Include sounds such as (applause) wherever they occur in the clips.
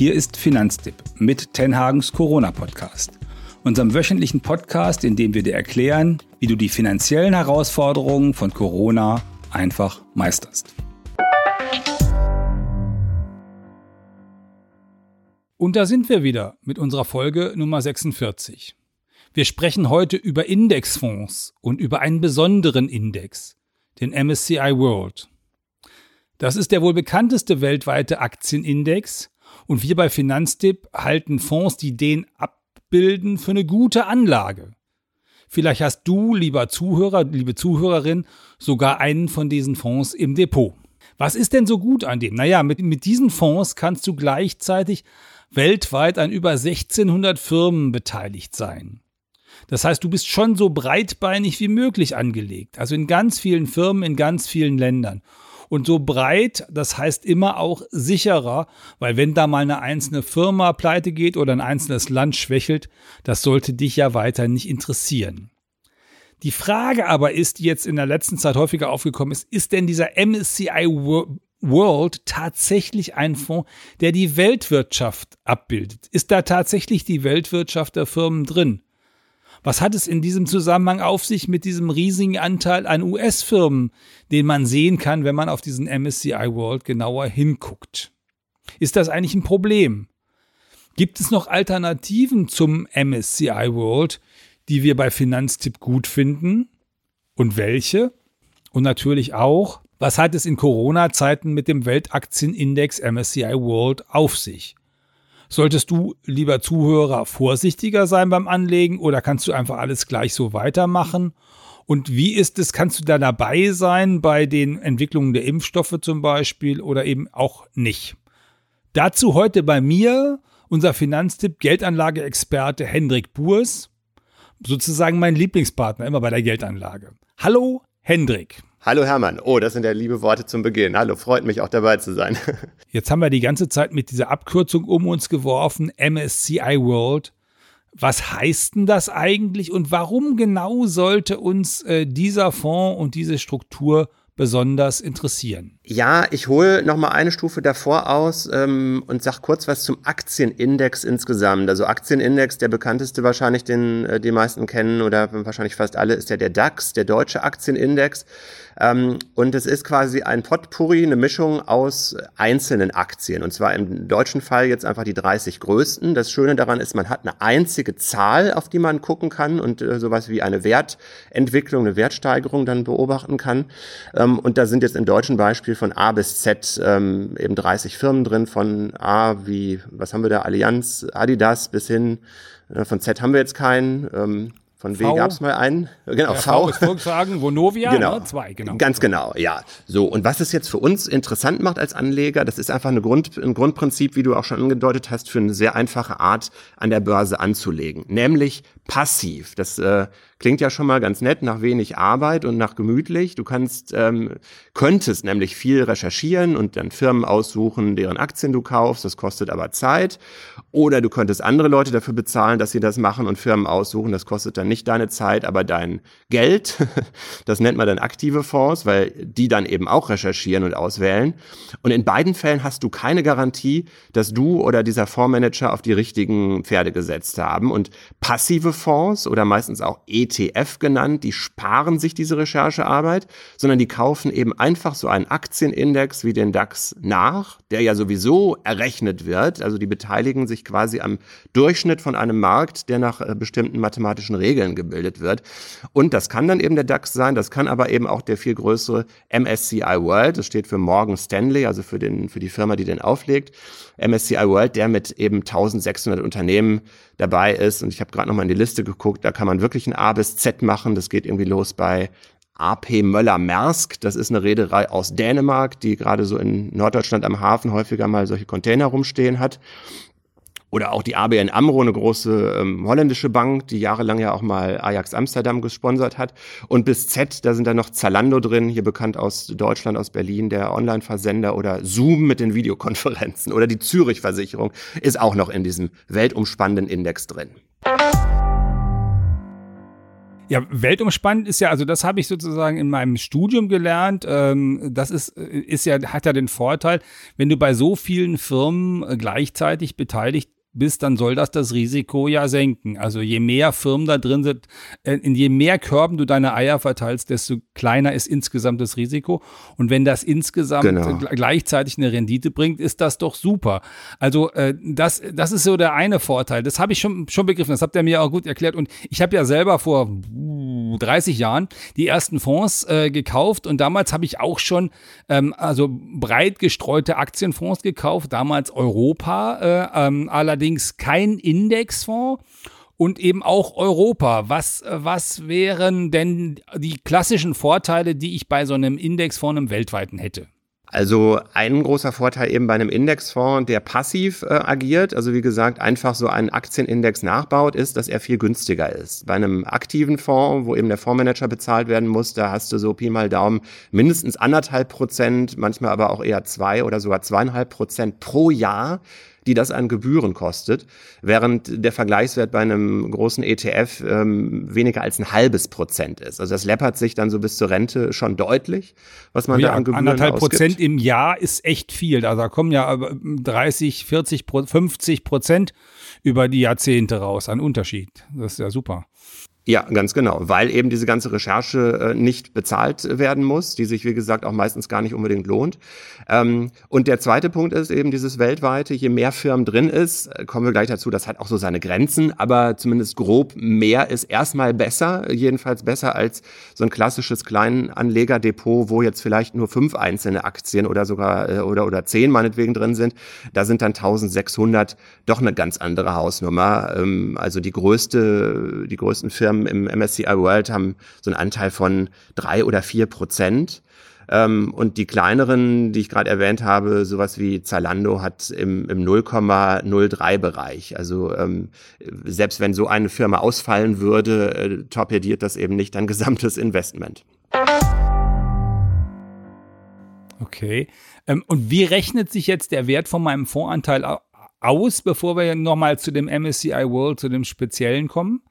Hier ist Finanztipp mit Tenhagens Corona-Podcast, unserem wöchentlichen Podcast, in dem wir dir erklären, wie du die finanziellen Herausforderungen von Corona einfach meisterst. Und da sind wir wieder mit unserer Folge Nummer 46. Wir sprechen heute über Indexfonds und über einen besonderen Index, den MSCI World. Das ist der wohl bekannteste weltweite Aktienindex und wir bei Finanztipp halten Fonds, die den abbilden, für eine gute Anlage. Vielleicht hast du, lieber Zuhörer, liebe Zuhörerin, sogar einen von diesen Fonds im Depot. Was ist denn so gut an dem? Naja, mit, mit diesen Fonds kannst du gleichzeitig weltweit an über 1600 Firmen beteiligt sein. Das heißt, du bist schon so breitbeinig wie möglich angelegt, also in ganz vielen Firmen, in ganz vielen Ländern. Und so breit, das heißt immer auch sicherer, weil wenn da mal eine einzelne Firma pleite geht oder ein einzelnes Land schwächelt, das sollte dich ja weiter nicht interessieren. Die Frage aber ist, die jetzt in der letzten Zeit häufiger aufgekommen ist, ist denn dieser MSCI World tatsächlich ein Fonds, der die Weltwirtschaft abbildet? Ist da tatsächlich die Weltwirtschaft der Firmen drin? Was hat es in diesem Zusammenhang auf sich mit diesem riesigen Anteil an US-Firmen, den man sehen kann, wenn man auf diesen MSCI World genauer hinguckt? Ist das eigentlich ein Problem? Gibt es noch Alternativen zum MSCI World, die wir bei Finanztipp gut finden? Und welche? Und natürlich auch, was hat es in Corona-Zeiten mit dem Weltaktienindex MSCI World auf sich? Solltest du, lieber Zuhörer, vorsichtiger sein beim Anlegen oder kannst du einfach alles gleich so weitermachen? Und wie ist es, kannst du da dabei sein bei den Entwicklungen der Impfstoffe zum Beispiel oder eben auch nicht? Dazu heute bei mir unser Finanztipp Geldanlageexperte Hendrik Burs, sozusagen mein Lieblingspartner immer bei der Geldanlage. Hallo Hendrik. Hallo Hermann. Oh, das sind ja liebe Worte zum Beginn. Hallo, freut mich auch dabei zu sein. (laughs) Jetzt haben wir die ganze Zeit mit dieser Abkürzung um uns geworfen, MSCI World. Was heißt denn das eigentlich und warum genau sollte uns äh, dieser Fonds und diese Struktur besonders interessieren? Ja, ich hole noch mal eine Stufe davor aus ähm, und sag kurz was zum Aktienindex insgesamt. Also Aktienindex, der bekannteste wahrscheinlich, den äh, die meisten kennen oder wahrscheinlich fast alle, ist ja der DAX, der deutsche Aktienindex. Ähm, und es ist quasi ein Potpourri, eine Mischung aus einzelnen Aktien. Und zwar im deutschen Fall jetzt einfach die 30 größten. Das Schöne daran ist, man hat eine einzige Zahl, auf die man gucken kann und äh, sowas wie eine Wertentwicklung, eine Wertsteigerung dann beobachten kann. Ähm, und da sind jetzt im deutschen Beispiel von A bis Z ähm, eben 30 Firmen drin, von A wie, was haben wir da, Allianz, Adidas bis hin, äh, von Z haben wir jetzt keinen. Ähm, von W gab es mal einen. (laughs) Genau, v. v. ist Volkswagen, Vonovia, genau. Ne? zwei, genau. Ganz genau, ja. So, und was es jetzt für uns interessant macht als Anleger, das ist einfach eine Grund, ein Grundprinzip, wie du auch schon angedeutet hast, für eine sehr einfache Art an der Börse anzulegen. Nämlich passiv. Das äh, klingt ja schon mal ganz nett, nach wenig Arbeit und nach gemütlich. Du kannst, ähm, könntest nämlich viel recherchieren und dann Firmen aussuchen, deren Aktien du kaufst. Das kostet aber Zeit. Oder du könntest andere Leute dafür bezahlen, dass sie das machen und Firmen aussuchen. Das kostet dann nicht deine Zeit, aber dein Geld. (laughs) Das nennt man dann aktive Fonds, weil die dann eben auch recherchieren und auswählen. Und in beiden Fällen hast du keine Garantie, dass du oder dieser Fondsmanager auf die richtigen Pferde gesetzt haben. Und passive Fonds oder meistens auch ETF genannt, die sparen sich diese Recherchearbeit, sondern die kaufen eben einfach so einen Aktienindex wie den DAX nach, der ja sowieso errechnet wird. Also die beteiligen sich quasi am Durchschnitt von einem Markt, der nach äh, bestimmten mathematischen Regeln gebildet wird. Und das kann dann eben der DAX sein, das kann aber eben auch der viel größere MSCI World, das steht für Morgan Stanley, also für, den, für die Firma, die den auflegt. MSCI World, der mit eben 1600 Unternehmen dabei ist. Und ich habe gerade noch mal in die Liste geguckt, da kann man wirklich ein A bis Z machen. Das geht irgendwie los bei AP Möller-Maersk. Das ist eine Reederei aus Dänemark, die gerade so in Norddeutschland am Hafen häufiger mal solche Container rumstehen hat. Oder auch die ABN AMRO, eine große ähm, holländische Bank, die jahrelang ja auch mal Ajax Amsterdam gesponsert hat. Und bis Z, da sind da noch Zalando drin, hier bekannt aus Deutschland, aus Berlin, der Online-Versender oder Zoom mit den Videokonferenzen oder die Zürich-Versicherung ist auch noch in diesem weltumspannenden Index drin. Ja, weltumspannend ist ja, also das habe ich sozusagen in meinem Studium gelernt. Ähm, das ist, ist ja, hat ja den Vorteil, wenn du bei so vielen Firmen äh, gleichzeitig beteiligt bist, dann soll das das Risiko ja senken. Also je mehr Firmen da drin sind, äh, in je mehr Körben du deine Eier verteilst, desto kleiner ist insgesamt das Risiko. Und wenn das insgesamt genau. gleichzeitig eine Rendite bringt, ist das doch super. Also äh, das, das ist so der eine Vorteil. Das habe ich schon, schon begriffen. Das habt ihr mir auch gut erklärt. Und ich habe ja selber vor 30 Jahren die ersten Fonds äh, gekauft und damals habe ich auch schon ähm, also breit gestreute Aktienfonds gekauft, damals Europa, äh, ähm, allerdings allerdings kein Indexfonds und eben auch Europa. Was, was wären denn die klassischen Vorteile, die ich bei so einem Indexfonds im weltweiten hätte? Also ein großer Vorteil eben bei einem Indexfonds, der passiv äh, agiert, also wie gesagt, einfach so einen Aktienindex nachbaut, ist, dass er viel günstiger ist. Bei einem aktiven Fonds, wo eben der Fondsmanager bezahlt werden muss, da hast du so Pi mal Daumen mindestens anderthalb Prozent, manchmal aber auch eher zwei oder sogar zweieinhalb Prozent pro Jahr die das an Gebühren kostet, während der Vergleichswert bei einem großen ETF ähm, weniger als ein halbes Prozent ist. Also das läppert sich dann so bis zur Rente schon deutlich, was man ja, da an Gebühren Anderthalb ausgibt. Prozent im Jahr ist echt viel. Also da kommen ja 30, 40, 50 Prozent über die Jahrzehnte raus an Unterschied. Das ist ja super. Ja, ganz genau, weil eben diese ganze Recherche äh, nicht bezahlt werden muss, die sich, wie gesagt, auch meistens gar nicht unbedingt lohnt. Ähm, und der zweite Punkt ist eben dieses weltweite, je mehr Firmen drin ist, äh, kommen wir gleich dazu, das hat auch so seine Grenzen, aber zumindest grob mehr ist erstmal besser, jedenfalls besser als so ein klassisches Kleinanlegerdepot, wo jetzt vielleicht nur fünf einzelne Aktien oder sogar äh, oder, oder zehn meinetwegen drin sind. Da sind dann 1600 doch eine ganz andere Hausnummer. Ähm, also die größte, die größten Firmen Im MSCI World haben so einen Anteil von drei oder vier Prozent. Ähm, und die kleineren, die ich gerade erwähnt habe, sowas wie Zalando hat im, im 0,03 Bereich. Also ähm, selbst wenn so eine Firma ausfallen würde, äh, torpediert das eben nicht dein (laughs) gesamtes Investment. Okay. Ähm, und wie rechnet sich jetzt der Wert von meinem Fondsanteil aus, bevor wir nochmal zu dem MSCI World, zu dem Speziellen kommen?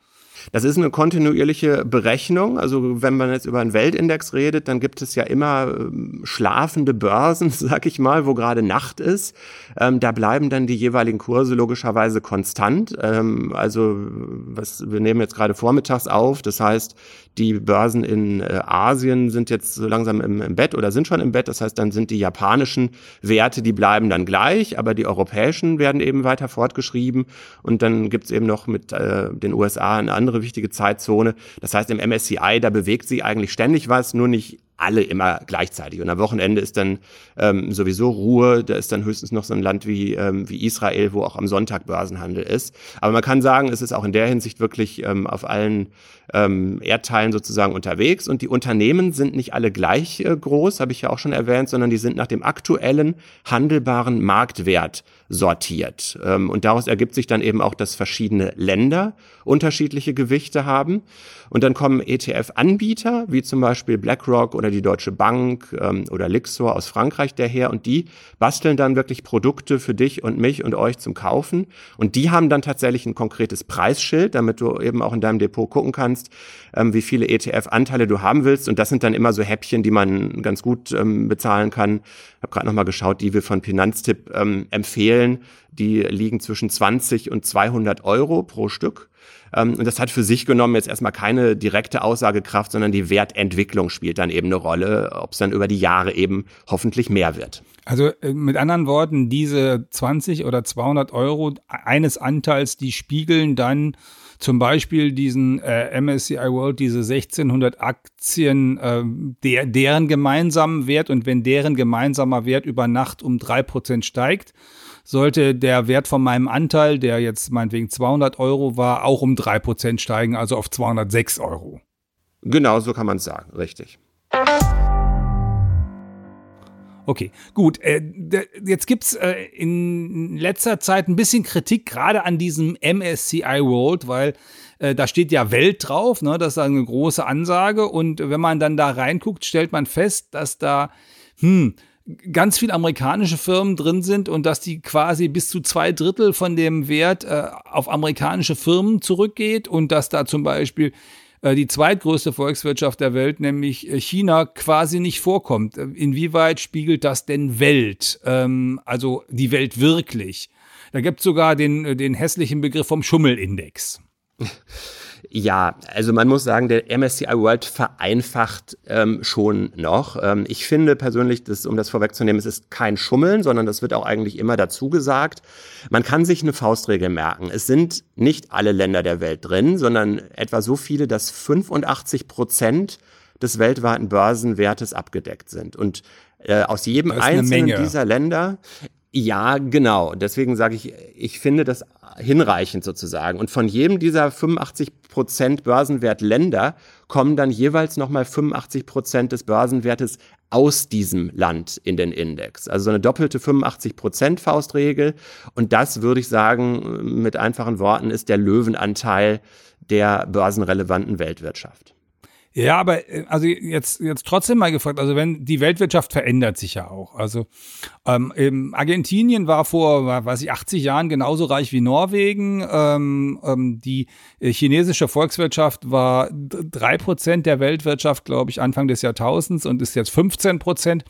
Das ist eine kontinuierliche Berechnung. Also wenn man jetzt über einen Weltindex redet, dann gibt es ja immer ähm, schlafende Börsen, (laughs) sag ich mal, wo gerade Nacht ist. Ähm, da bleiben dann die jeweiligen Kurse logischerweise konstant. Ähm, also was, wir nehmen jetzt gerade vormittags auf. Das heißt, die Börsen in äh, Asien sind jetzt so langsam im, im, Bett oder sind schon im Bett. Das heißt, dann sind die japanischen Werte, die bleiben dann gleich, aber die europäischen werden eben weiter fortgeschrieben. Und dann gibt's eben noch mit äh, den USA eine andere wichtige Zeitzone. Das heißt, im MSCI, da bewegt sich eigentlich ständig was, nur nicht alle immer gleichzeitig. Und am Wochenende ist dann ähm, sowieso Ruhe. Da ist dann höchstens noch so ein Land wie, ähm, wie Israel, wo auch am Sonntag Börsenhandel ist. Aber man kann sagen, es ist auch in der Hinsicht wirklich ähm, auf allen ähm, Erdteilen sozusagen unterwegs. Und die Unternehmen sind nicht alle gleich äh, groß, habe ich ja auch schon erwähnt, sondern die sind nach dem aktuellen handelbaren Marktwert sortiert. Ähm, und daraus ergibt sich dann eben auch, dass verschiedene Länder unterschiedliche Gewichte haben. Und dann kommen ETF-Anbieter, wie zum Beispiel BlackRock oder die Deutsche Bank ähm, oder Lixor aus Frankreich daher. Und die basteln dann wirklich Produkte für dich und mich und euch zum Kaufen. Und die haben dann tatsächlich ein konkretes Preisschild, damit du eben auch in deinem Depot gucken kannst, ähm, wie viele ETF-Anteile du haben willst. Und das sind dann immer so Häppchen, die man ganz gut bezahlen kann. Ich habe gerade nochmal geschaut, die wir von Finanztipp ähm, empfehlen. Die liegen zwischen 20 und 200 Euro pro Stück. Ähm, und das hat für sich genommen jetzt erstmal keine direkte Aussagekraft, sondern die Wertentwicklung spielt dann eben eine Rolle, ob es dann über die Jahre eben hoffentlich mehr wird. Also äh, mit anderen Worten, diese 20 oder 200 Euro eines Anteils, die spiegeln dann zum Beispiel diesen äh, MSCI World, diese 1600 Aktien, äh, der, deren gemeinsamen Wert und wenn deren gemeinsamer Wert über Nacht um drei Prozent steigt, sollte der Wert von meinem Anteil, der jetzt meinetwegen 200 Euro war, auch um 3% steigen, also auf 206 Euro. Genau, so kann man es sagen, richtig. Okay, gut. Äh, jetzt gibt's äh, in letzter Zeit ein bisschen Kritik gerade an diesem MSCI World, weil äh, da steht ja Welt drauf, ne? das ist eine große Ansage. Und wenn man dann da reinguckt, stellt man fest, dass da hm, ganz viele amerikanische Firmen drin sind und dass die quasi bis zu zwei Drittel von dem Wert äh, auf amerikanische Firmen zurückgeht und dass da zum Beispiel äh, die zweitgrößte Volkswirtschaft der Welt, nämlich äh, China, quasi nicht vorkommt. Äh, inwieweit spiegelt das denn Welt? Ähm, also die Welt wirklich? Da gibt es sogar den, den hässlichen Begriff vom Schummelindex. (laughs) Ja, also man muss sagen, der MSCI World vereinfacht ähm, schon noch. Ähm, ich finde persönlich, dass, um das vorwegzunehmen, es ist kein Schummeln, sondern das wird auch eigentlich immer dazu gesagt. Man kann sich eine Faustregel merken. Es sind nicht alle Länder der Welt drin, sondern etwa so viele, dass 85 Prozent des weltweiten Börsenwertes abgedeckt sind. Und äh, aus jedem einzelnen dieser Länder ja, genau. Deswegen sage ich, ich finde das hinreichend sozusagen. Und von jedem dieser 85 Prozent Börsenwert Länder kommen dann jeweils nochmal 85 Prozent des Börsenwertes aus diesem Land in den Index. Also so eine doppelte 85 Prozent Faustregel. Und das würde ich sagen, mit einfachen Worten, ist der Löwenanteil der börsenrelevanten Weltwirtschaft. Ja, aber äh, also jetzt, jetzt trotzdem mal gefragt, also wenn die Weltwirtschaft verändert sich ja auch. Also ähm, Argentinien war vor, weiß ich, 80 Jahren genauso reich wie Norwegen. Ähm, ähm, die äh, chinesische Volkswirtschaft war drei Prozent der Weltwirtschaft, glaube ich, Anfang des Jahrtausends und ist jetzt 15 Prozent.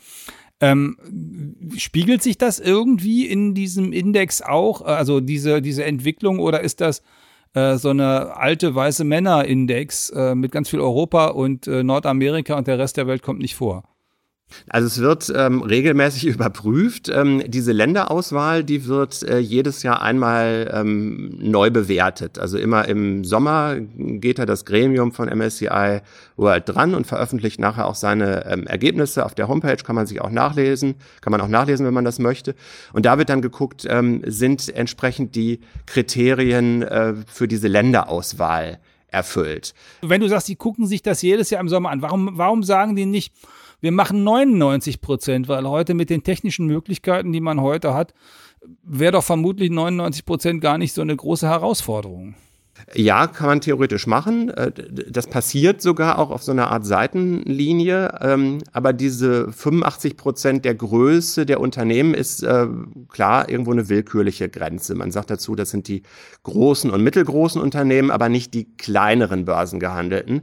Ähm, spiegelt sich das irgendwie in diesem Index auch, also diese, diese Entwicklung, oder ist das äh, so eine alte weiße Männer-Index äh, mit ganz viel Europa und äh, Nordamerika und der Rest der Welt kommt nicht vor. Also es wird ähm, regelmäßig (laughs) überprüft. Ähm, diese Länderauswahl, die wird äh, jedes Jahr einmal ähm, neu bewertet. Also immer im Sommer geht da das Gremium von MSCI World dran und veröffentlicht nachher auch seine ähm, Ergebnisse. Auf der Homepage kann man sich auch nachlesen, kann man auch nachlesen, wenn man das möchte. Und da wird dann geguckt, ähm, sind entsprechend die Kriterien äh, für diese Länderauswahl erfüllt. Wenn du sagst, die gucken sich das jedes Jahr im Sommer an, warum, warum sagen die nicht, wir machen 99 Prozent, weil heute mit den technischen Möglichkeiten, die man heute hat, wäre doch vermutlich 99 Prozent gar nicht so eine große Herausforderung. Ja, kann man theoretisch machen. Äh, das passiert sogar auch auf so einer Art Seitenlinie. Ähm, aber diese 85 Prozent der Größe der Unternehmen ist äh, klar irgendwo eine willkürliche Grenze. Man sagt dazu, das sind die großen und mittelgroßen Unternehmen, aber nicht die kleineren börsengehandelten.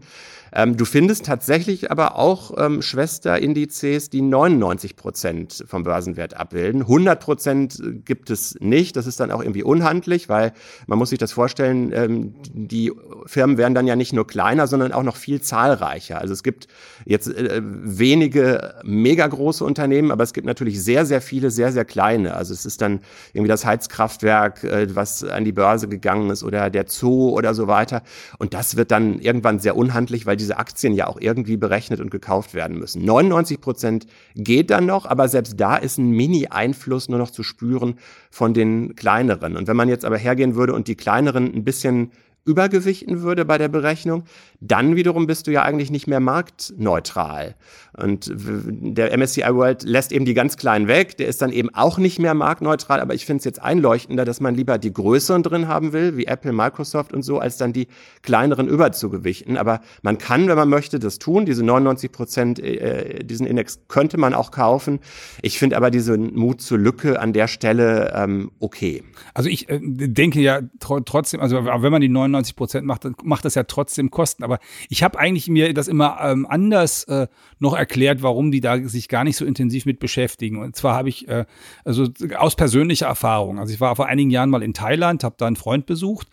Ähm, du findest tatsächlich aber auch ähm, Schwesterindizes, die 99 Prozent vom Börsenwert abbilden. 100 Prozent gibt es nicht. Das ist dann auch irgendwie unhandlich, weil man muss sich das vorstellen, ähm, die Firmen werden dann ja nicht nur kleiner, sondern auch noch viel zahlreicher. Also es gibt jetzt äh, wenige mega große Unternehmen, aber es gibt natürlich sehr, sehr viele, sehr, sehr kleine. Also es ist dann irgendwie das Heizkraftwerk, äh, was an die Börse gegangen ist oder der Zoo oder so weiter. Und das wird dann irgendwann sehr unhandlich, weil diese Aktien ja auch irgendwie berechnet und gekauft werden müssen. 99 Prozent geht dann noch, aber selbst da ist ein Mini-Einfluss nur noch zu spüren von den kleineren. Und wenn man jetzt aber hergehen würde und die kleineren ein bisschen übergewichten würde bei der Berechnung, dann wiederum bist du ja eigentlich nicht mehr marktneutral. Und der MSCI World lässt eben die ganz kleinen weg. Der ist dann eben auch nicht mehr marktneutral. Aber ich finde es jetzt einleuchtender, dass man lieber die größeren drin haben will, wie Apple, Microsoft und so, als dann die kleineren überzugewichten. Aber man kann, wenn man möchte, das tun. Diese 99 Prozent, äh, diesen Index könnte man auch kaufen. Ich finde aber diesen Mut zur Lücke an der Stelle ähm, okay. Also ich äh, denke ja tr trotzdem, also wenn man die 99 Prozent macht, macht das ja trotzdem Kosten. Aber ich habe eigentlich mir das immer ähm, anders äh, noch erklärt, warum die da sich gar nicht so intensiv mit beschäftigen. Und zwar habe ich, äh, also aus persönlicher Erfahrung, also ich war vor einigen Jahren mal in Thailand, habe da einen Freund besucht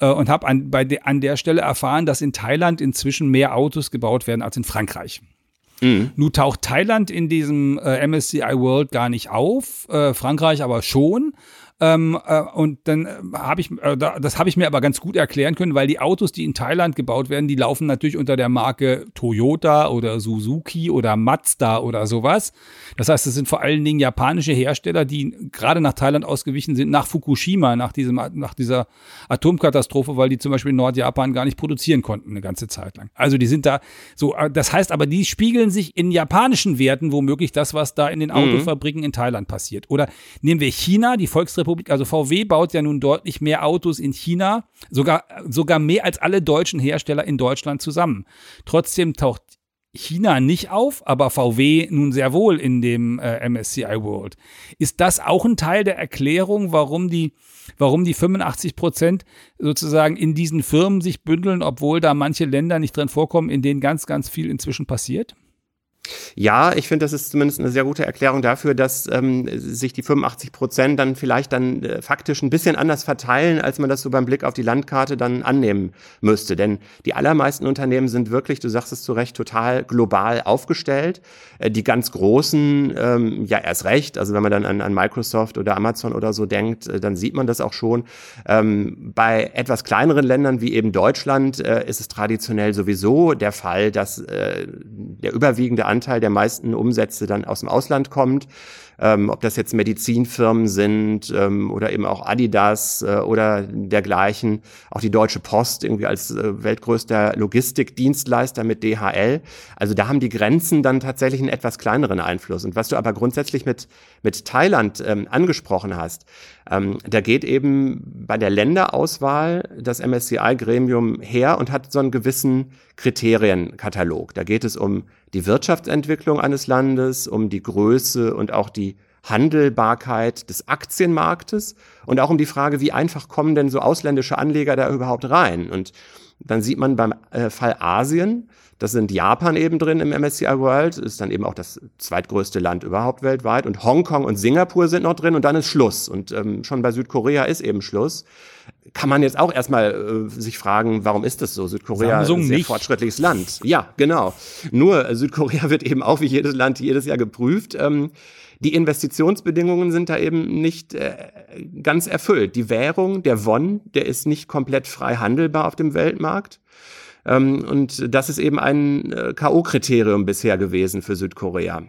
äh, und habe an, de, an der Stelle erfahren, dass in Thailand inzwischen mehr Autos gebaut werden als in Frankreich. Mhm. Nun taucht Thailand in diesem äh, MSCI World gar nicht auf, äh, Frankreich aber schon. Ähm, äh, und dann äh, habe ich, äh, das habe ich mir aber ganz gut erklären können, weil die Autos, die in Thailand gebaut werden, die laufen natürlich unter der Marke Toyota oder Suzuki oder Mazda oder sowas. Das heißt, es sind vor allen Dingen japanische Hersteller, die gerade nach Thailand ausgewichen sind, nach Fukushima, nach, diesem, nach dieser Atomkatastrophe, weil die zum Beispiel in Nordjapan gar nicht produzieren konnten eine ganze Zeit lang. Also die sind da so, äh, das heißt aber, die spiegeln sich in japanischen Werten womöglich das, was da in den mhm. Autofabriken in Thailand passiert. Oder nehmen wir China, die Volksrepublik Republik, also VW baut ja nun deutlich mehr Autos in China, sogar, sogar mehr als alle deutschen Hersteller in Deutschland zusammen. Trotzdem taucht China nicht auf, aber VW nun sehr wohl in dem äh, MSCI World. Ist das auch ein Teil der Erklärung, warum die, warum die 85 Prozent sozusagen in diesen Firmen sich bündeln, obwohl da manche Länder nicht drin vorkommen, in denen ganz, ganz viel inzwischen passiert? Ja, ich finde, das ist zumindest eine sehr gute Erklärung dafür, dass ähm, sich die 85 Prozent dann vielleicht dann äh, faktisch ein bisschen anders verteilen, als man das so beim Blick auf die Landkarte dann annehmen müsste. Denn die allermeisten Unternehmen sind wirklich, du sagst es zu Recht, total global aufgestellt. Äh, die ganz großen, ähm, ja erst recht, also wenn man dann an, an Microsoft oder Amazon oder so denkt, äh, dann sieht man das auch schon. Ähm, bei etwas kleineren Ländern wie eben Deutschland äh, ist es traditionell sowieso der Fall, dass äh, der überwiegende Anteil der meisten Umsätze dann aus dem Ausland kommt ähm, ob das jetzt Medizinfirmen sind ähm, oder eben auch Adidas äh, oder dergleichen, auch die Deutsche Post irgendwie als äh, weltgrößter Logistikdienstleister mit DHL. Also da haben die Grenzen dann tatsächlich einen etwas kleineren Einfluss. Und was du aber grundsätzlich mit, mit Thailand ähm, angesprochen hast, ähm, da geht eben bei der Länderauswahl das MSCI-Gremium her und hat so einen gewissen Kriterienkatalog. Da geht es um die Wirtschaftsentwicklung eines Landes, um die Größe und auch die Handelbarkeit des Aktienmarktes und auch um die Frage, wie einfach kommen denn so ausländische Anleger da überhaupt rein? Und dann sieht man beim äh, Fall Asien, das sind Japan eben drin im MSCI World, ist dann eben auch das zweitgrößte Land überhaupt weltweit und Hongkong und Singapur sind noch drin und dann ist Schluss. Und ähm, schon bei Südkorea ist eben Schluss. Kann man jetzt auch erstmal äh, sich fragen, warum ist das so? Südkorea ist ein sehr nicht. fortschrittliches Land. Ja, genau. Nur äh, Südkorea (laughs) wird eben auch wie jedes Land jedes Jahr geprüft. Ähm, die Investitionsbedingungen sind da eben nicht äh, ganz erfüllt. Die Währung, der Won, der ist nicht komplett frei handelbar auf dem Weltmarkt. Ähm, und das ist eben ein äh, K.O.-Kriterium bisher gewesen für Südkorea.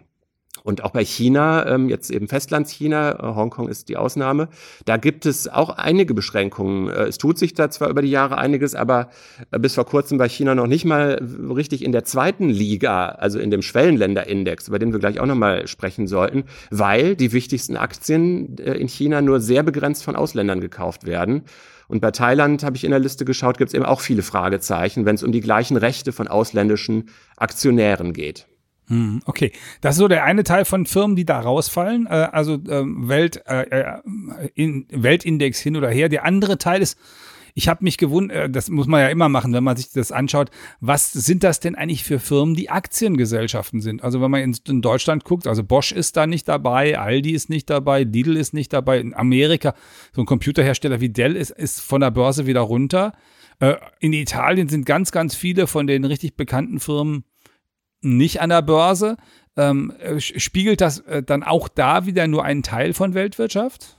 Und auch bei China, ähm, jetzt eben Festlandschina, äh, Hongkong ist die Ausnahme, da gibt es auch einige Beschränkungen. Äh, es tut sich da zwar über die Jahre einiges, aber äh, bis vor kurzem war China noch nicht mal richtig in der zweiten Liga, also in dem Schwellenländerindex, über den wir gleich auch nochmal sprechen sollten, weil die wichtigsten Aktien äh, in China nur sehr begrenzt von Ausländern gekauft werden. Und bei Thailand habe ich in der Liste geschaut, gibt es eben auch viele Fragezeichen, wenn es um die gleichen Rechte von ausländischen Aktionären geht. Hm, okay, das ist so der eine Teil von Firmen, die da rausfallen, äh, also ähm, Welt, äh, äh, in, Weltindex hin oder her. Der andere Teil ist, ich habe mich gewundert, das muss man ja immer machen, wenn man sich das anschaut, was sind das denn eigentlich für Firmen, die Aktiengesellschaften sind? Also wenn man in, Deutschland guckt, also Bosch ist da nicht dabei, Aldi ist nicht dabei, Lidl ist nicht dabei, in Amerika, so ein Computerhersteller wie Dell ist, ist von der Börse wieder runter. In Italien sind ganz, ganz viele von den richtig bekannten Firmen nicht an der Börse. Ähm, äh, spiegelt das äh, dann auch da wieder nur einen Teil von Weltwirtschaft?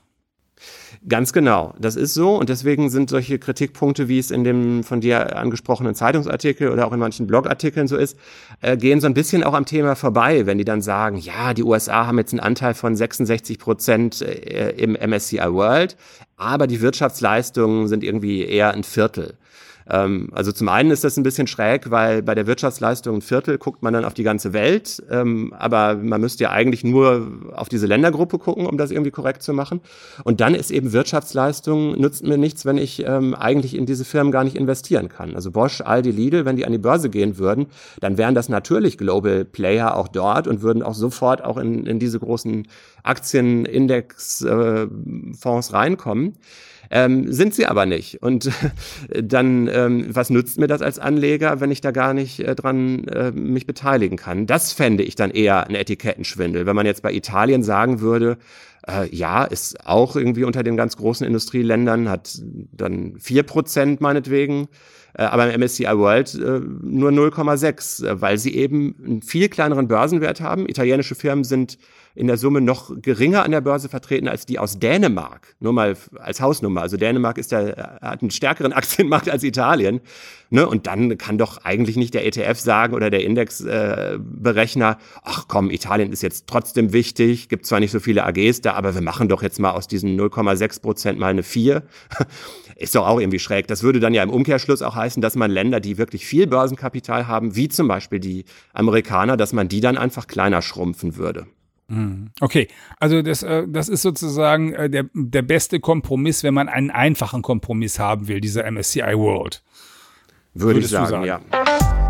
Ganz genau, das ist so und deswegen sind solche Kritikpunkte, wie es in dem von dir angesprochenen Zeitungsartikel oder auch in manchen Blogartikeln so ist, äh, gehen so ein bisschen auch am Thema vorbei, wenn die dann sagen, ja, die USA haben jetzt einen Anteil von 66 Prozent äh, im MSCI World, aber die Wirtschaftsleistungen sind irgendwie eher ein Viertel. Ähm, also zum einen ist das ein bisschen schräg, weil bei der Wirtschaftsleistung ein Viertel guckt man dann auf die ganze Welt, ähm, aber man müsste ja eigentlich nur auf diese Ländergruppe gucken, um das irgendwie korrekt zu machen. Und dann ist eben Wirtschaftsleistung nützt mir nichts, wenn ich ähm, eigentlich in diese Firmen gar nicht investieren kann. Also Bosch, Aldi, Lidl, wenn die an die Börse gehen würden, dann wären das natürlich Global Player auch dort und würden auch sofort auch in, in diese großen Aktienindexfonds äh, reinkommen. Ähm, sind sie aber nicht. Und (laughs) dann, ähm, was nützt mir das als Anleger, wenn ich da gar nicht äh, dran äh, mich beteiligen kann? Das fände ich dann eher ein Etikettenschwindel. Wenn man jetzt bei Italien sagen würde, äh, ja, ist auch irgendwie unter den ganz großen Industrieländern, hat dann vier Prozent meinetwegen, äh, aber im MSCI World äh, nur 0,6, äh, weil sie eben einen viel kleineren Börsenwert haben. Italienische Firmen sind in der Summe noch geringer an der Börse vertreten als die aus Dänemark. Nur mal als Hausnummer. Also Dänemark ist der, hat einen stärkeren (laughs) Aktienmarkt als Italien. Ne? Und dann kann doch eigentlich nicht der ETF sagen oder der Indexberechner, äh, ach komm, Italien ist jetzt trotzdem wichtig, gibt zwar nicht so viele AGs da, aber wir machen doch jetzt mal aus diesen 0,6 Prozent mal eine 4. (laughs) ist doch auch irgendwie schräg. Das würde dann ja im Umkehrschluss auch heißen, dass man Länder, die wirklich viel Börsenkapital haben, wie zum Beispiel die Amerikaner, dass man die dann einfach kleiner schrumpfen würde. Mhm. Okay, also das, äh, das ist sozusagen äh, der, der beste Kompromiss, wenn man einen einfachen Kompromiss haben will, dieser MSCI World. Würde ich sagen, sagen, ja.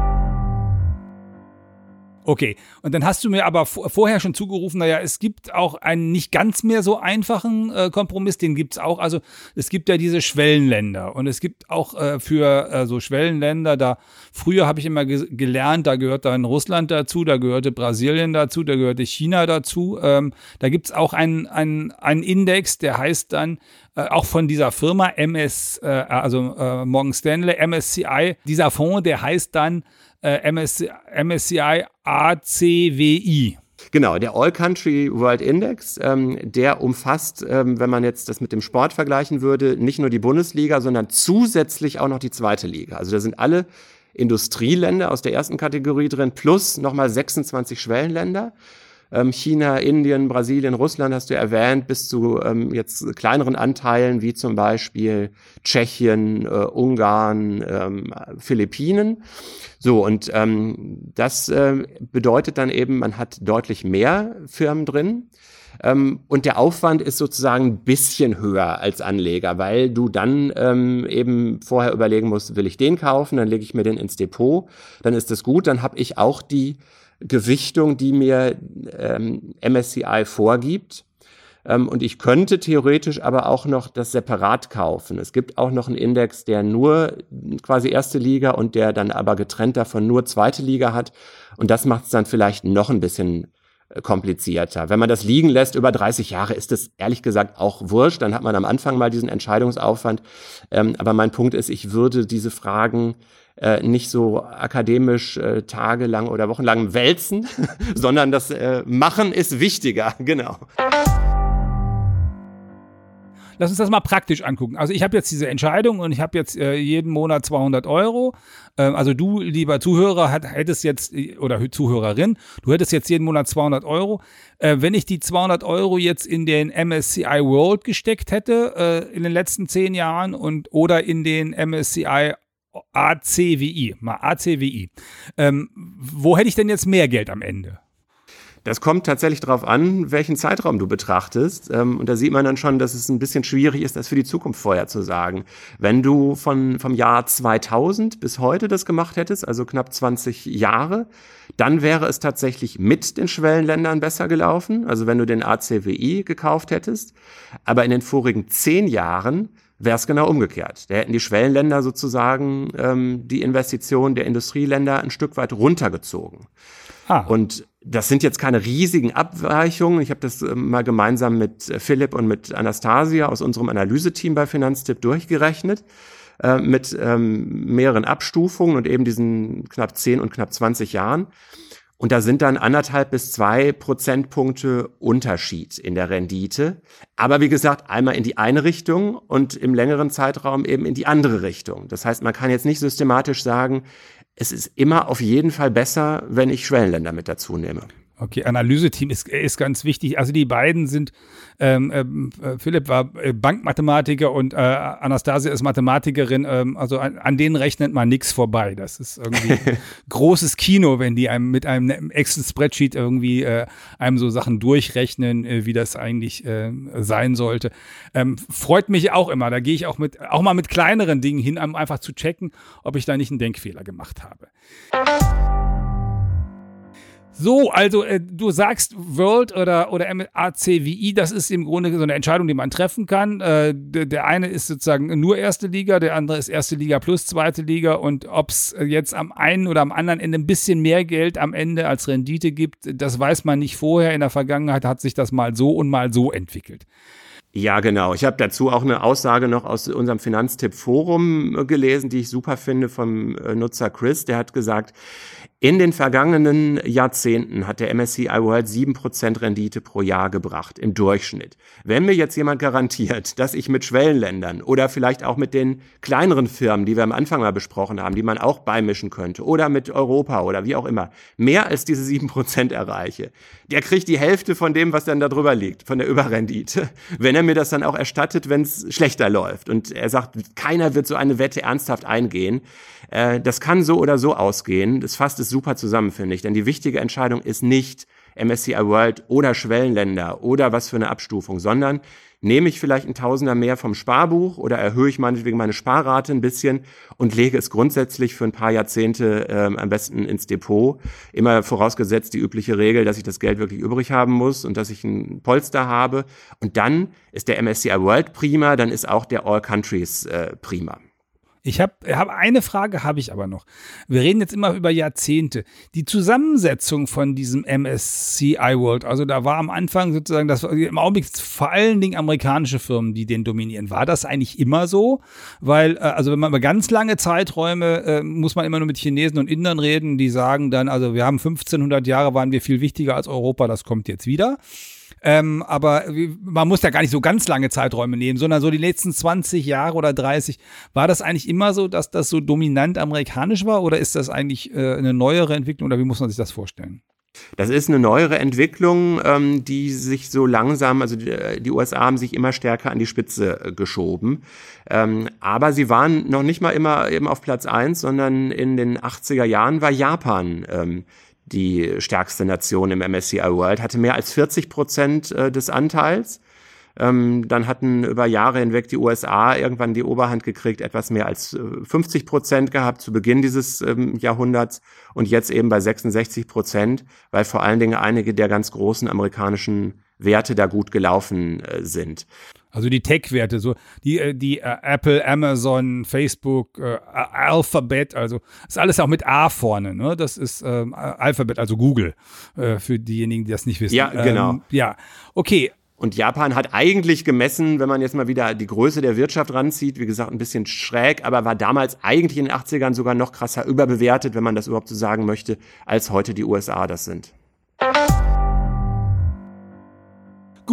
Okay, und dann hast du mir aber vorher schon zugerufen, naja, es gibt auch einen nicht ganz mehr so einfachen äh, Kompromiss, den gibt's auch. Also es gibt ja diese Schwellenländer und es gibt auch äh, für äh, so Schwellenländer, da früher habe ich immer ge gelernt, da gehört dann Russland dazu, da gehörte Brasilien dazu, da gehörte China dazu. Ähm, da gibt's auch einen, einen, einen Index, der heißt dann äh, auch von dieser Firma MS, äh, also äh, Morgan Stanley, MSCI, dieser Fonds, der heißt dann äh, MSCI, MSCI ACWI. Genau, der All Country World Index, ähm, der umfasst, ähm, wenn man jetzt das mit dem Sport vergleichen würde, nicht nur die Bundesliga, sondern zusätzlich auch noch die zweite Liga. Also da sind alle Industrieländer aus der ersten Kategorie drin, plus nochmal 26 Schwellenländer China, Indien, Brasilien, Russland hast du erwähnt, bis zu ähm, jetzt kleineren Anteilen wie zum Beispiel Tschechien, äh, Ungarn, ähm, Philippinen. So, und ähm, das äh, bedeutet dann eben, man hat deutlich mehr Firmen drin. Ähm, und der Aufwand ist sozusagen ein bisschen höher als Anleger, weil du dann ähm, eben vorher überlegen musst, will ich den kaufen, dann lege ich mir den ins Depot, dann ist das gut, dann habe ich auch die Gewichtung, die mir ähm, MSCI vorgibt. Ähm, und ich könnte theoretisch aber auch noch das separat kaufen. Es gibt auch noch einen Index, der nur quasi erste Liga und der dann aber getrennt davon nur zweite Liga hat. Und das macht es dann vielleicht noch ein bisschen äh, komplizierter. Wenn man das liegen lässt über 30 Jahre, ist es ehrlich gesagt auch wurscht. Dann hat man am Anfang mal diesen Entscheidungsaufwand. Ähm, aber mein Punkt ist, ich würde diese Fragen äh, nicht so akademisch äh, tagelang oder wochenlang wälzen, (laughs) sondern das äh, Machen ist wichtiger, (laughs) genau. Lass uns das mal praktisch angucken. Also ich habe jetzt diese Entscheidung und ich habe jetzt äh, jeden Monat 200 Euro. Ähm, also du, lieber Zuhörer, hat, hättest jetzt, oder Zuhörerin, du hättest jetzt jeden Monat 200 Euro. Äh, wenn ich die 200 Euro jetzt in den MSCI World gesteckt hätte äh, in den letzten zehn Jahren und oder in den MSCI ACWI, mal ACWI. Ähm, wo hätte ich denn jetzt mehr Geld am Ende? Das kommt tatsächlich darauf an, welchen Zeitraum du betrachtest. Ähm, und da sieht man dann schon, dass es ein bisschen schwierig ist, das für die Zukunft vorher zu sagen. Wenn du von, vom Jahr 2000 bis heute das gemacht hättest, also knapp 20 Jahre, dann wäre es tatsächlich mit den Schwellenländern besser gelaufen. Also wenn du den ACWI gekauft hättest. Aber in den vorigen zehn Jahren wäre es genau umgekehrt. Da hätten die Schwellenländer sozusagen ähm, die Investitionen der Industrieländer ein Stück weit runtergezogen. Ah. Und das sind jetzt keine riesigen Abweichungen. Ich habe das ähm, mal gemeinsam mit äh, Philipp und mit Anastasia aus unserem Analyseteam bei Finanztipp durchgerechnet äh, mit ähm, mehreren Abstufungen und eben diesen knapp 10 und knapp 20 Jahren. Und da sind dann anderthalb bis zwei Prozentpunkte Unterschied in der Rendite. Aber wie gesagt, einmal in die eine Richtung und im längeren Zeitraum eben in die andere Richtung. Das heißt, man kann jetzt nicht systematisch sagen, es ist immer auf jeden Fall besser, wenn ich Schwellenländer mit dazu nehme. Okay, Analyseteam ist, ist ganz wichtig. Also die beiden sind, ähm, äh, Philipp war äh, Bankmathematiker und äh, Anastasia ist Mathematikerin. Ähm, also an, an, denen rechnet man nichts vorbei. Das ist irgendwie (laughs) großes Kino, wenn die einem mit einem Excel-Spreadsheet irgendwie äh, einem so Sachen durchrechnen, äh, wie das eigentlich äh, sein sollte. Ähm, freut mich auch immer. Da gehe ich auch mit, auch mal mit kleineren Dingen hin, um einfach zu checken, ob ich da nicht einen Denkfehler gemacht habe. So, also äh, du sagst World oder, oder ACWI, das ist im Grunde so eine Entscheidung, die man treffen kann. Äh, der, der eine ist sozusagen nur erste Liga, der andere ist erste Liga plus zweite Liga und ob es jetzt am einen oder am anderen Ende ein bisschen mehr Geld am Ende als Rendite gibt, das weiß man nicht vorher. In der Vergangenheit hat sich das mal so und mal so entwickelt. Ja, genau. Ich habe dazu auch eine Aussage noch aus unserem Finanztipp-Forum gelesen, die ich super finde vom äh, Nutzer Chris. Der hat gesagt, in den vergangenen Jahrzehnten hat der MSCI World 7% Rendite pro Jahr gebracht, im Durchschnitt. Wenn mir jetzt jemand garantiert, dass ich mit Schwellenländern oder vielleicht auch mit den kleineren Firmen, die wir am Anfang mal besprochen haben, die man auch beimischen könnte, oder mit Europa oder wie auch immer, mehr als diese 7% erreiche, der kriegt die Hälfte von dem, was dann da drüber liegt, von der Überrendite, wenn er mir das dann auch erstattet, wenn es schlechter läuft. Und er sagt, keiner wird so eine Wette ernsthaft eingehen. Äh, das kann so oder so ausgehen. Das fasst es super zusammen, finde ich. Denn die wichtige Entscheidung ist nicht MSCI World oder Schwellenländer oder was für eine Abstufung, sondern nehme ich vielleicht ein Tausender mehr vom Sparbuch oder erhöhe ich meinetwegen meine Sparrate ein bisschen und lege es grundsätzlich für ein paar Jahrzehnte ähm, am besten ins Depot. Immer vorausgesetzt die übliche Regel, dass ich das Geld wirklich übrig haben muss und dass ich ein Polster habe. Und dann ist der MSCI World prima, dann ist auch der All Countries äh, prima. Ich habe hab eine Frage, habe ich aber noch. Wir reden jetzt immer über Jahrzehnte. Die Zusammensetzung von diesem MSCI World, also da war am Anfang sozusagen, das im Augenblick vor allen Dingen amerikanische Firmen, die den dominieren. War das eigentlich immer so? Weil, äh, also wenn man über ganz lange Zeiträume, äh, muss man immer nur mit Chinesen und Indern reden, die sagen dann, also wir haben 1500 Jahre, waren wir viel wichtiger als Europa, das kommt jetzt wieder. Ähm, aber man muss ja gar nicht so ganz lange Zeiträume nehmen, sondern so die letzten 20 Jahre oder 30. War das eigentlich immer so, dass das so dominant amerikanisch war oder ist das eigentlich äh, eine neuere Entwicklung oder wie muss man sich das vorstellen? Das ist eine neuere Entwicklung, ähm, die sich so langsam, also die, die, USA haben sich immer stärker an die Spitze äh, geschoben. Ähm, aber sie waren noch nicht mal immer eben auf Platz eins, sondern in den 80er Jahren war Japan ähm, die stärkste Nation im MSCI World, hatte mehr als 40 Prozent äh, des Anteils. Ähm, dann hatten über Jahre hinweg die USA irgendwann die Oberhand gekriegt, etwas mehr als 50 äh, Prozent gehabt zu Beginn dieses ähm, Jahrhunderts und jetzt eben bei 66 Prozent, weil vor allen Dingen einige der ganz großen amerikanischen Werte da gut gelaufen äh, sind. Also die Tech-Werte, so die, äh, die äh, Apple, Amazon, Facebook, äh, Alphabet, also ist alles auch mit A vorne, ne? Das ist ähm, Alphabet, also Google, äh, für diejenigen, die das nicht wissen. Ja, genau. Ähm, ja, okay. Und Japan hat eigentlich gemessen, wenn man jetzt mal wieder die Größe der Wirtschaft ranzieht, wie gesagt, ein bisschen schräg, aber war damals eigentlich in den 80ern sogar noch krasser überbewertet, wenn man das überhaupt so sagen möchte, als heute die USA das sind.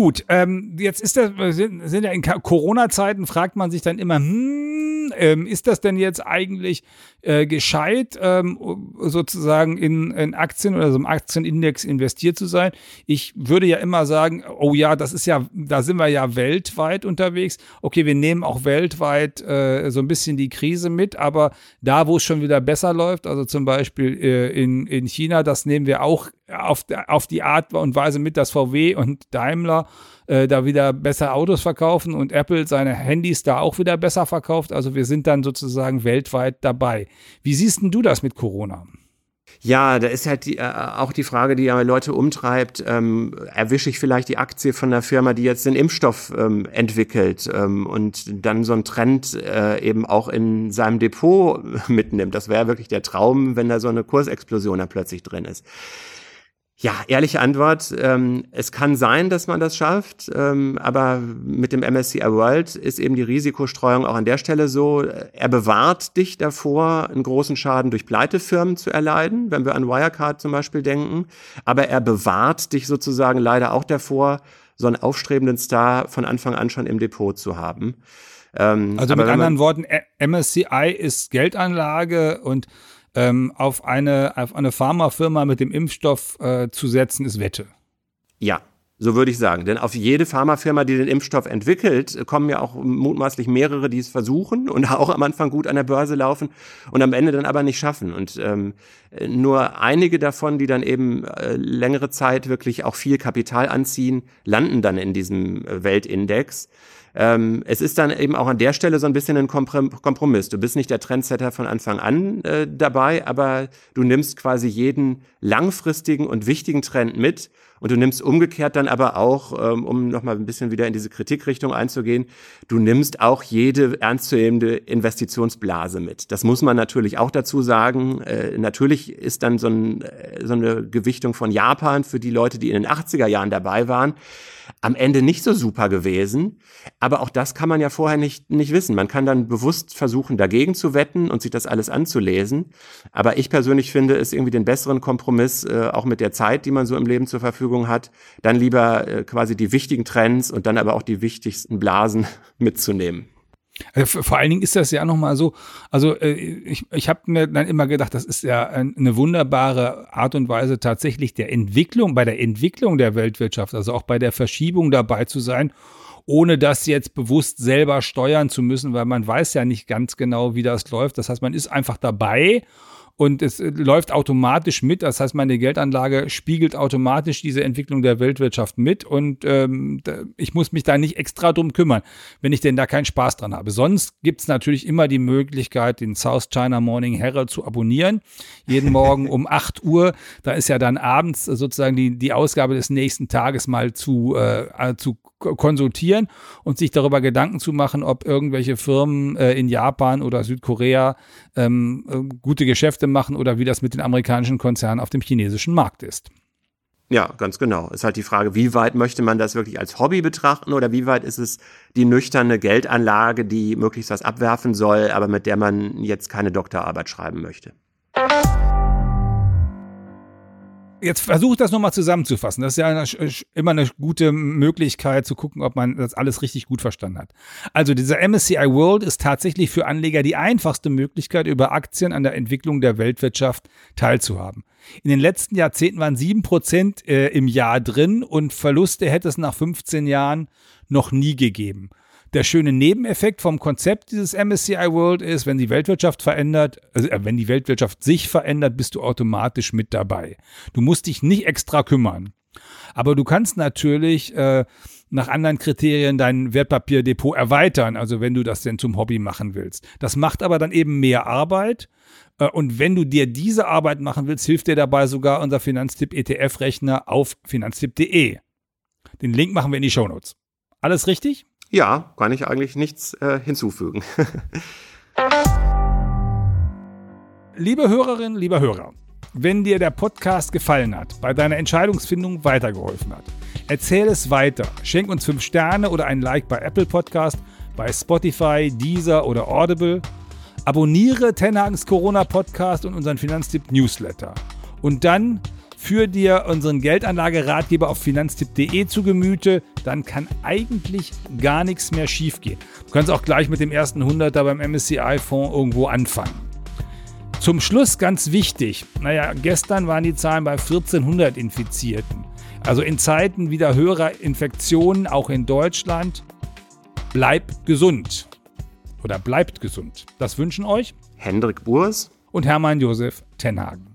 Gut, ähm, jetzt ist das, sind, sind ja in Corona-Zeiten, fragt man sich dann immer, hm, ähm, ist das denn jetzt eigentlich äh, gescheit, ähm, sozusagen in, in Aktien oder so einem Aktienindex investiert zu sein? Ich würde ja immer sagen, oh ja, das ist ja, da sind wir ja weltweit unterwegs. Okay, wir nehmen auch weltweit äh, so ein bisschen die Krise mit, aber da, wo es schon wieder besser läuft, also zum Beispiel äh, in, in China, das nehmen wir auch auf, auf die Art und Weise mit, dass VW und Daimler äh, da wieder besser Autos verkaufen und Apple seine Handys da auch wieder besser verkauft. Also wir sind dann sozusagen weltweit dabei. Wie siehst denn du das mit Corona? Ja, da ist halt die, äh, auch die Frage, die ja Leute umtreibt, ähm, erwische ich vielleicht die Aktie von der Firma, die jetzt den Impfstoff ähm, entwickelt ähm, und dann so einen Trend äh, eben auch in seinem Depot mitnimmt. Das wäre wirklich der Traum, wenn da so eine Kursexplosion da plötzlich drin ist. Ja, ehrliche Antwort. Ähm, es kann sein, dass man das schafft, ähm, aber mit dem MSCI World ist eben die Risikostreuung auch an der Stelle so. Er bewahrt dich davor, einen großen Schaden durch Pleitefirmen zu erleiden, wenn wir an Wirecard zum Beispiel denken. Aber er bewahrt dich sozusagen leider auch davor, so einen aufstrebenden Star von Anfang an schon im Depot zu haben. Ähm, also mit anderen Worten, MSCI ist Geldanlage und ähm, auf, eine, auf eine Pharmafirma mit dem Impfstoff äh, zu setzen, ist Wette. Ja, so würde ich sagen. Denn auf jede Pharmafirma, die den Impfstoff entwickelt, kommen ja auch mutmaßlich mehrere, die es versuchen und (laughs) auch am Anfang gut an der Börse laufen und am Ende dann aber nicht schaffen. Und ähm, nur einige davon, die dann eben äh, längere Zeit wirklich auch viel Kapital anziehen, landen dann in diesem äh, Weltindex. Ähm, es ist dann eben auch an der Stelle so ein bisschen ein Kompromiss. Du bist nicht der Trendsetter von Anfang an äh, dabei, aber du nimmst quasi jeden langfristigen und wichtigen Trend mit und du nimmst umgekehrt dann aber auch, ähm, um nochmal ein bisschen wieder in diese Kritikrichtung einzugehen, du nimmst auch jede ernstzunehmende Investitionsblase mit. Das muss man natürlich auch dazu sagen. Äh, natürlich ist dann so, ein, äh, so eine Gewichtung von Japan für die Leute, die in den 80er Jahren dabei waren, am Ende nicht so super gewesen. Aber auch das kann man ja vorher nicht, nicht wissen. Man kann dann bewusst versuchen, dagegen zu wetten und sich das alles anzulesen. Aber ich persönlich finde es irgendwie den besseren Kompromiss, äh, auch mit der Zeit, die man so im Leben zur Verfügung hat, dann lieber äh, quasi die wichtigen Trends und dann aber auch die wichtigsten Blasen (laughs) mitzunehmen. Also vor allen Dingen ist das ja nochmal so, also äh, ich, ich habe mir dann immer gedacht, das ist ja eine wunderbare Art und Weise tatsächlich der Entwicklung, bei der Entwicklung der Weltwirtschaft, also auch bei der Verschiebung dabei zu sein, ohne das jetzt bewusst selber steuern zu müssen, weil man weiß ja nicht ganz genau, wie das läuft. Das heißt, man ist einfach dabei und es äh, läuft automatisch mit. Das heißt, meine Geldanlage spiegelt automatisch diese Entwicklung der Weltwirtschaft mit und ähm, ich muss mich da nicht extra drum kümmern, wenn ich denn da keinen Spaß dran habe. Sonst gibt es natürlich immer die Möglichkeit, den South China Morning Herald zu abonnieren. Jeden (laughs) Morgen um 8 Uhr. Da ist ja dann abends sozusagen die, die Ausgabe des nächsten Tages mal zu, äh, zu konsultieren und sich darüber Gedanken zu machen, ob irgendwelche Firmen äh, in Japan oder Südkorea ähm, äh, gute Geschäfte machen oder wie das mit den amerikanischen Konzernen auf dem chinesischen Markt ist. Ja, ganz genau. Ist halt die Frage, wie weit möchte man das wirklich als Hobby betrachten oder wie weit ist es die nüchterne Geldanlage, die möglichst was abwerfen soll, aber mit der man jetzt keine Doktorarbeit schreiben möchte. Jetzt versuche das nochmal zusammenzufassen. Das ist ja eine, immer eine gute Möglichkeit zu gucken, ob man das alles richtig gut verstanden hat. Also dieser MSCI World ist tatsächlich für Anleger die einfachste Möglichkeit, über Aktien an der Entwicklung der Weltwirtschaft teilzuhaben. In den letzten Jahrzehnten waren sieben Prozent äh, im Jahr drin und Verluste hätte es nach 15 Jahren noch nie gegeben. Der schöne Nebeneffekt vom Konzept dieses MSCI World ist, wenn die Weltwirtschaft verändert, also äh, wenn die Weltwirtschaft sich verändert, bist du automatisch mit dabei. Du musst dich nicht extra kümmern. Aber du kannst natürlich äh, nach anderen Kriterien dein Wertpapierdepot erweitern, also wenn du das denn zum Hobby machen willst. Das macht aber dann eben mehr Arbeit. Äh, und wenn du dir diese Arbeit machen willst, hilft dir dabei sogar unser Finanztipp ETF-Rechner auf finanztipp.de. Den Link machen wir in die Show Notes. Alles richtig? Ja, kann ich eigentlich nichts äh, hinzufügen. (laughs) Liebe Hörerinnen, lieber Hörer, wenn dir der Podcast gefallen hat, bei deiner Entscheidungsfindung weitergeholfen hat, erzähl es weiter. Schenk uns 5 Sterne oder ein Like bei Apple Podcast, bei Spotify, Deezer oder Audible. Abonniere Tenhagens Corona Podcast und unseren Finanztipp Newsletter. Und dann Führ dir unseren Geldanlageratgeber auf finanztipp.de zu Gemüte, dann kann eigentlich gar nichts mehr schiefgehen. Du kannst auch gleich mit dem ersten 100er beim MSCI-Fonds irgendwo anfangen. Zum Schluss ganz wichtig, naja, gestern waren die Zahlen bei 1400 Infizierten. Also in Zeiten wieder höherer Infektionen, auch in Deutschland, bleib gesund. Oder bleibt gesund. Das wünschen euch Hendrik Burs und Hermann Josef Tenhagen.